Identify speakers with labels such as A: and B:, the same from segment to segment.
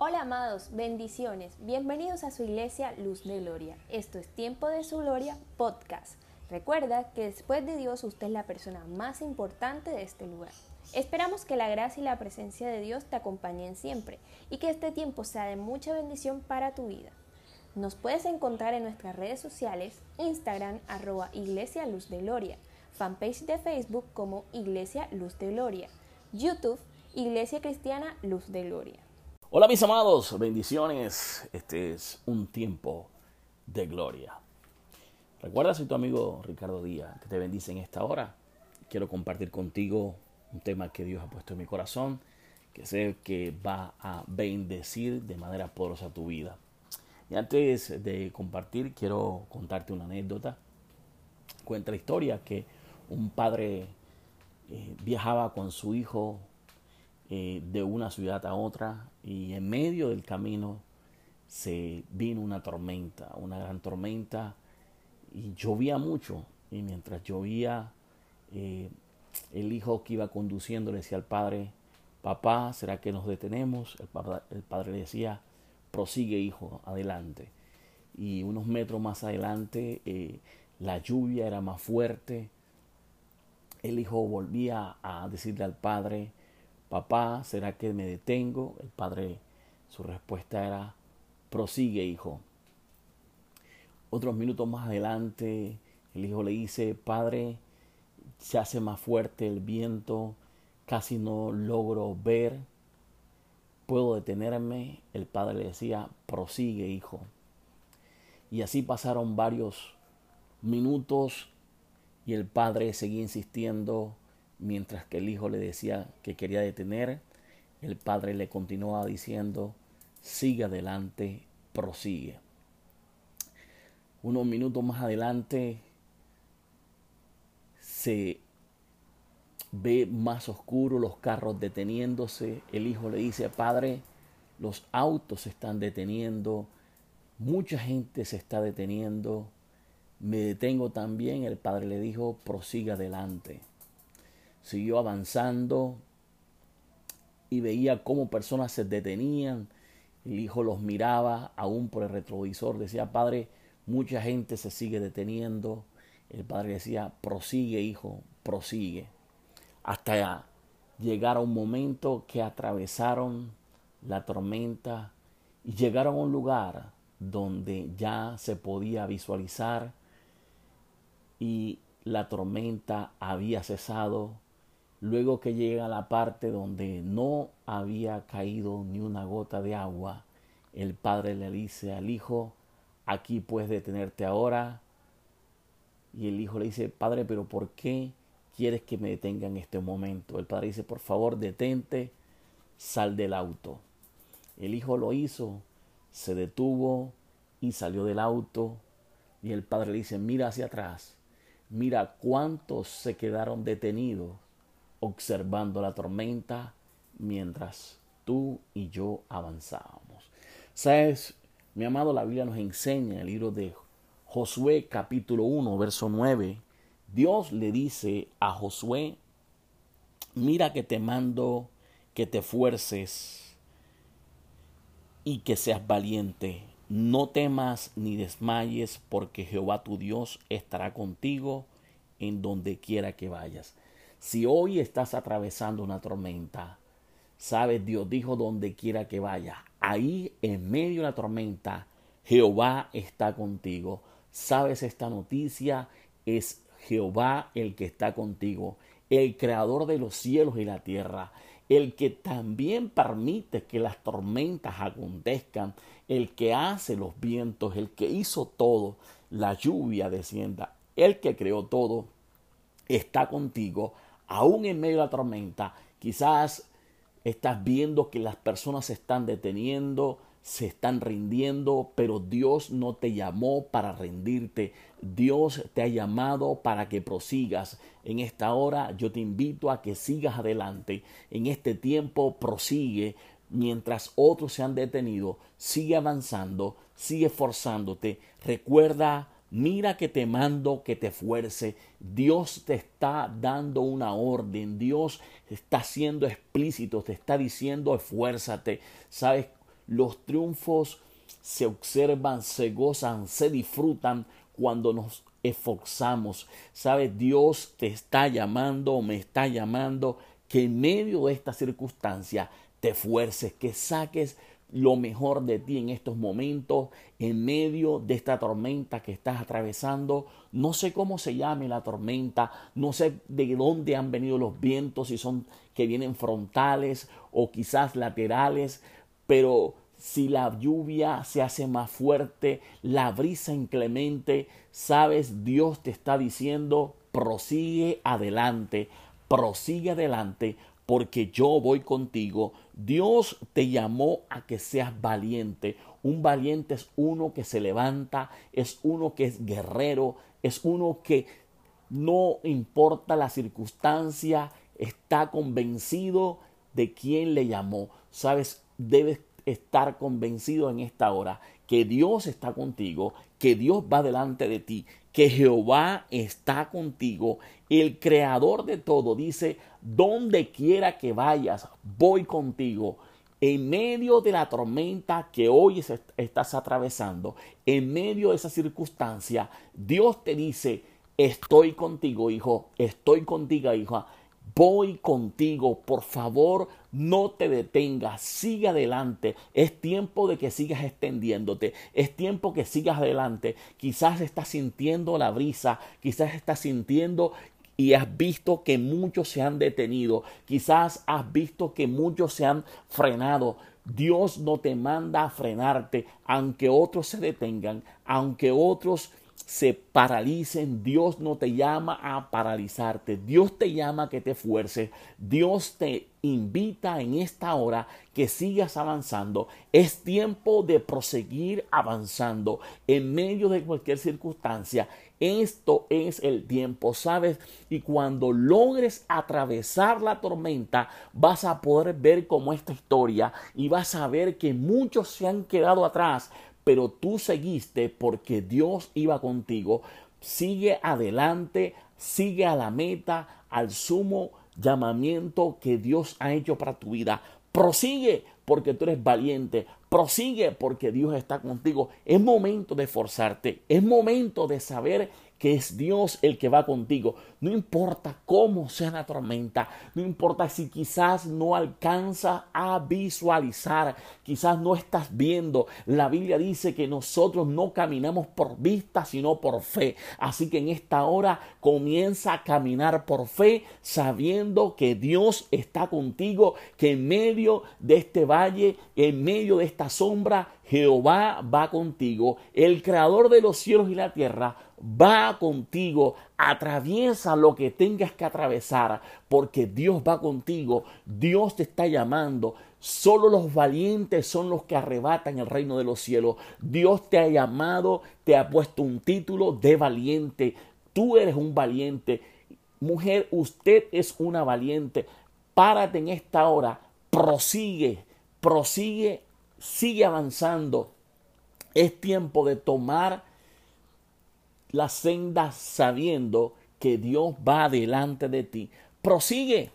A: Hola amados, bendiciones. Bienvenidos a su iglesia Luz de Gloria. Esto es Tiempo de su Gloria Podcast. Recuerda que después de Dios usted es la persona más importante de este lugar. Esperamos que la gracia y la presencia de Dios te acompañen siempre y que este tiempo sea de mucha bendición para tu vida. Nos puedes encontrar en nuestras redes sociales, Instagram arroba Iglesia Luz de Gloria, fanpage de Facebook como Iglesia Luz de Gloria, YouTube Iglesia Cristiana Luz de Gloria.
B: Hola mis amados, bendiciones. Este es un tiempo de gloria. Recuerda, soy tu amigo Ricardo Díaz, que te bendice en esta hora. Quiero compartir contigo un tema que Dios ha puesto en mi corazón, que sé que va a bendecir de manera poderosa tu vida. Y antes de compartir, quiero contarte una anécdota. Cuenta la historia que un padre eh, viajaba con su hijo eh, de una ciudad a otra y en medio del camino se vino una tormenta, una gran tormenta y llovía mucho y mientras llovía eh, el hijo que iba conduciendo le decía al padre, papá, ¿será que nos detenemos? El, el padre le decía, prosigue hijo, adelante. Y unos metros más adelante eh, la lluvia era más fuerte. El hijo volvía a decirle al padre, Papá, ¿será que me detengo? El padre, su respuesta era, prosigue, hijo. Otros minutos más adelante, el hijo le dice, Padre, se hace más fuerte el viento, casi no logro ver, puedo detenerme. El padre le decía, prosigue, hijo. Y así pasaron varios minutos y el padre seguía insistiendo, Mientras que el hijo le decía que quería detener, el padre le continuaba diciendo, sigue adelante, prosigue. Unos minutos más adelante se ve más oscuro los carros deteniéndose. El hijo le dice, padre, los autos se están deteniendo, mucha gente se está deteniendo, me detengo también. El padre le dijo, prosiga adelante siguió avanzando y veía cómo personas se detenían. El hijo los miraba aún por el retrovisor. Decía, padre, mucha gente se sigue deteniendo. El padre decía, prosigue, hijo, prosigue. Hasta llegar a un momento que atravesaron la tormenta y llegaron a un lugar donde ya se podía visualizar y la tormenta había cesado Luego que llega a la parte donde no había caído ni una gota de agua, el padre le dice al hijo, aquí puedes detenerte ahora. Y el hijo le dice, padre, pero ¿por qué quieres que me detenga en este momento? El padre dice, por favor, detente, sal del auto. El hijo lo hizo, se detuvo y salió del auto. Y el padre le dice, mira hacia atrás, mira cuántos se quedaron detenidos observando la tormenta mientras tú y yo avanzábamos. Sabes, mi amado, la Biblia nos enseña en el libro de Josué capítulo 1, verso 9. Dios le dice a Josué, mira que te mando que te fuerces y que seas valiente. No temas ni desmayes, porque Jehová tu Dios estará contigo en donde quiera que vayas. Si hoy estás atravesando una tormenta, sabes, Dios dijo donde quiera que vaya, ahí en medio de la tormenta, Jehová está contigo. Sabes esta noticia, es Jehová el que está contigo, el creador de los cielos y la tierra, el que también permite que las tormentas acontezcan, el que hace los vientos, el que hizo todo, la lluvia descienda, el que creó todo, está contigo aún en medio de la tormenta, quizás estás viendo que las personas se están deteniendo, se están rindiendo, pero Dios no te llamó para rendirte. Dios te ha llamado para que prosigas. En esta hora yo te invito a que sigas adelante. En este tiempo prosigue. Mientras otros se han detenido, sigue avanzando, sigue esforzándote. Recuerda Mira que te mando que te fuerce. Dios te está dando una orden. Dios está siendo explícito. Te está diciendo esfuérzate. ¿Sabes? Los triunfos se observan, se gozan, se disfrutan cuando nos esforzamos. Sabes, Dios te está llamando, me está llamando, que en medio de esta circunstancia te fuerces, que saques lo mejor de ti en estos momentos, en medio de esta tormenta que estás atravesando. No sé cómo se llame la tormenta, no sé de dónde han venido los vientos, si son que vienen frontales o quizás laterales, pero si la lluvia se hace más fuerte, la brisa inclemente, sabes, Dios te está diciendo, prosigue adelante, prosigue adelante, porque yo voy contigo. Dios te llamó a que seas valiente. Un valiente es uno que se levanta, es uno que es guerrero, es uno que no importa la circunstancia, está convencido de quién le llamó. Sabes, debes estar convencido en esta hora que Dios está contigo, que Dios va delante de ti, que Jehová está contigo, el creador de todo, dice, donde quiera que vayas, voy contigo. En medio de la tormenta que hoy estás atravesando, en medio de esa circunstancia, Dios te dice, estoy contigo, hijo, estoy contigo, hija voy contigo, por favor, no te detengas, sigue adelante. Es tiempo de que sigas extendiéndote, es tiempo que sigas adelante. Quizás estás sintiendo la brisa, quizás estás sintiendo y has visto que muchos se han detenido, quizás has visto que muchos se han frenado. Dios no te manda a frenarte, aunque otros se detengan, aunque otros se paralicen, Dios no te llama a paralizarte, Dios te llama a que te fuerces, Dios te invita en esta hora que sigas avanzando. Es tiempo de proseguir avanzando en medio de cualquier circunstancia. Esto es el tiempo, ¿sabes? Y cuando logres atravesar la tormenta, vas a poder ver como esta historia y vas a ver que muchos se han quedado atrás, pero tú seguiste porque Dios iba contigo. Sigue adelante, sigue a la meta, al sumo llamamiento que Dios ha hecho para tu vida. Prosigue porque tú eres valiente. Prosigue porque Dios está contigo. Es momento de esforzarte. Es momento de saber que es Dios el que va contigo. No importa cómo sea la tormenta, no importa si quizás no alcanza a visualizar, quizás no estás viendo. La Biblia dice que nosotros no caminamos por vista, sino por fe. Así que en esta hora comienza a caminar por fe, sabiendo que Dios está contigo, que en medio de este valle, en medio de esta sombra, Jehová va contigo, el creador de los cielos y la tierra va contigo, atraviesa lo que tengas que atravesar, porque Dios va contigo, Dios te está llamando. Solo los valientes son los que arrebatan el reino de los cielos. Dios te ha llamado, te ha puesto un título de valiente. Tú eres un valiente. Mujer, usted es una valiente. Párate en esta hora, prosigue, prosigue sigue avanzando. Es tiempo de tomar la senda sabiendo que Dios va delante de ti. Prosigue,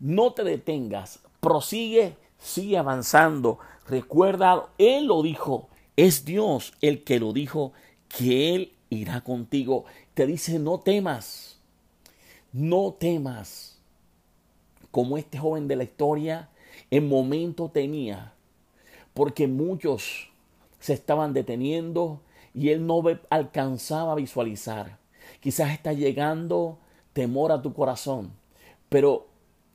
B: no te detengas, prosigue, sigue avanzando. Recuerda, Él lo dijo, es Dios el que lo dijo, que Él irá contigo. Te dice, no temas, no temas. Como este joven de la historia, en momento tenía porque muchos se estaban deteniendo y él no alcanzaba a visualizar. Quizás está llegando temor a tu corazón, pero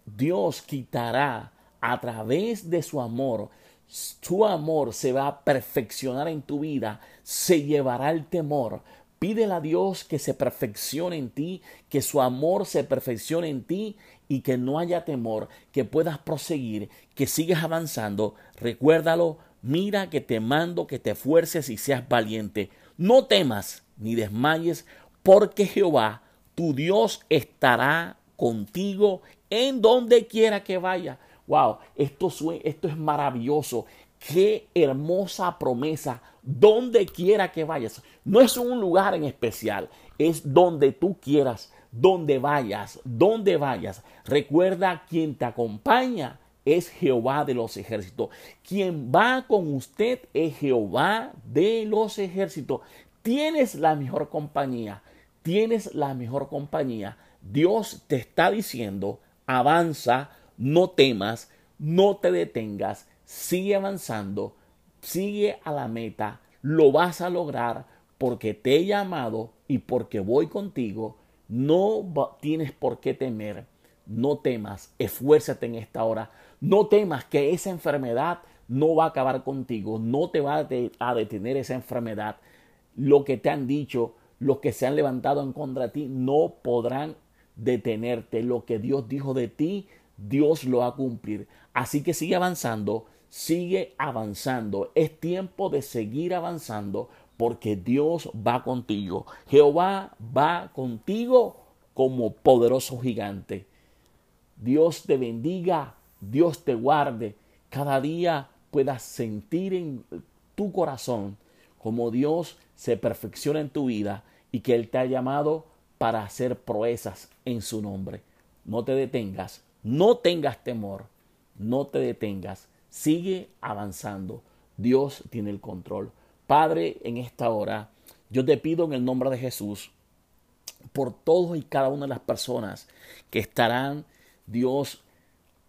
B: Dios quitará a través de su amor. Su amor se va a perfeccionar en tu vida, se llevará el temor. Pídele a Dios que se perfeccione en ti, que su amor se perfeccione en ti y que no haya temor, que puedas proseguir, que sigas avanzando. Recuérdalo, mira que te mando que te esfuerces y seas valiente. No temas ni desmayes, porque Jehová, tu Dios, estará contigo en donde quiera que vaya. Wow, esto, esto es maravilloso. Qué hermosa promesa. Donde quiera que vayas. No es un lugar en especial, es donde tú quieras donde vayas, donde vayas. Recuerda quien te acompaña es Jehová de los ejércitos. Quien va con usted es Jehová de los ejércitos. Tienes la mejor compañía. Tienes la mejor compañía. Dios te está diciendo, avanza, no temas, no te detengas, sigue avanzando, sigue a la meta, lo vas a lograr porque te he llamado y porque voy contigo. No tienes por qué temer, no temas, esfuérzate en esta hora, no temas que esa enfermedad no va a acabar contigo, no te va a detener esa enfermedad. Lo que te han dicho, los que se han levantado en contra de ti, no podrán detenerte. Lo que Dios dijo de ti, Dios lo va a cumplir. Así que sigue avanzando, sigue avanzando. Es tiempo de seguir avanzando porque Dios va contigo. Jehová va contigo como poderoso gigante. Dios te bendiga, Dios te guarde. Cada día puedas sentir en tu corazón como Dios se perfecciona en tu vida y que Él te ha llamado para hacer proezas en su nombre. No te detengas, no tengas temor, no te detengas, sigue avanzando. Dios tiene el control. Padre, en esta hora, yo te pido en el nombre de Jesús, por todos y cada una de las personas que estarán, Dios,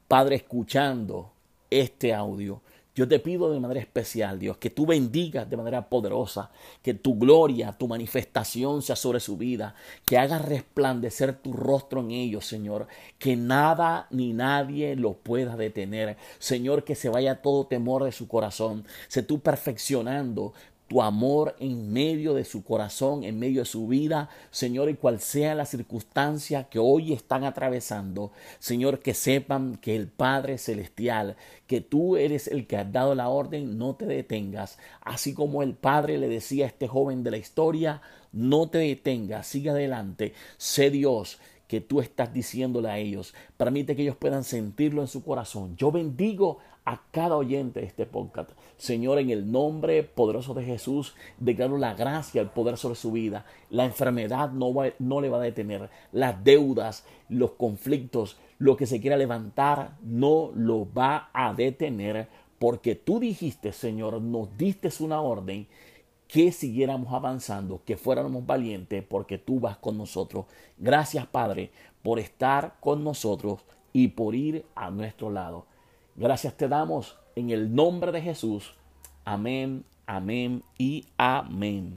B: Padre, escuchando este audio. Yo te pido de manera especial, Dios, que tú bendigas de manera poderosa, que tu gloria, tu manifestación sea sobre su vida, que hagas resplandecer tu rostro en ellos, Señor, que nada ni nadie lo pueda detener. Señor, que se vaya todo temor de su corazón, se tú perfeccionando tu amor en medio de su corazón, en medio de su vida, Señor, y cual sea la circunstancia que hoy están atravesando, Señor, que sepan que el Padre Celestial, que tú eres el que has dado la orden, no te detengas, así como el Padre le decía a este joven de la historia, no te detengas, sigue adelante, sé Dios, que tú estás diciéndole a ellos. Permite que ellos puedan sentirlo en su corazón. Yo bendigo a cada oyente de este podcast. Señor, en el nombre poderoso de Jesús, declaro la gracia, el poder sobre su vida. La enfermedad no, no le va a detener. Las deudas, los conflictos, lo que se quiera levantar, no lo va a detener. Porque tú dijiste, Señor, nos diste una orden que siguiéramos avanzando, que fuéramos valientes, porque tú vas con nosotros. Gracias, Padre, por estar con nosotros y por ir a nuestro lado. Gracias te damos en el nombre de Jesús. Amén, amén y amén.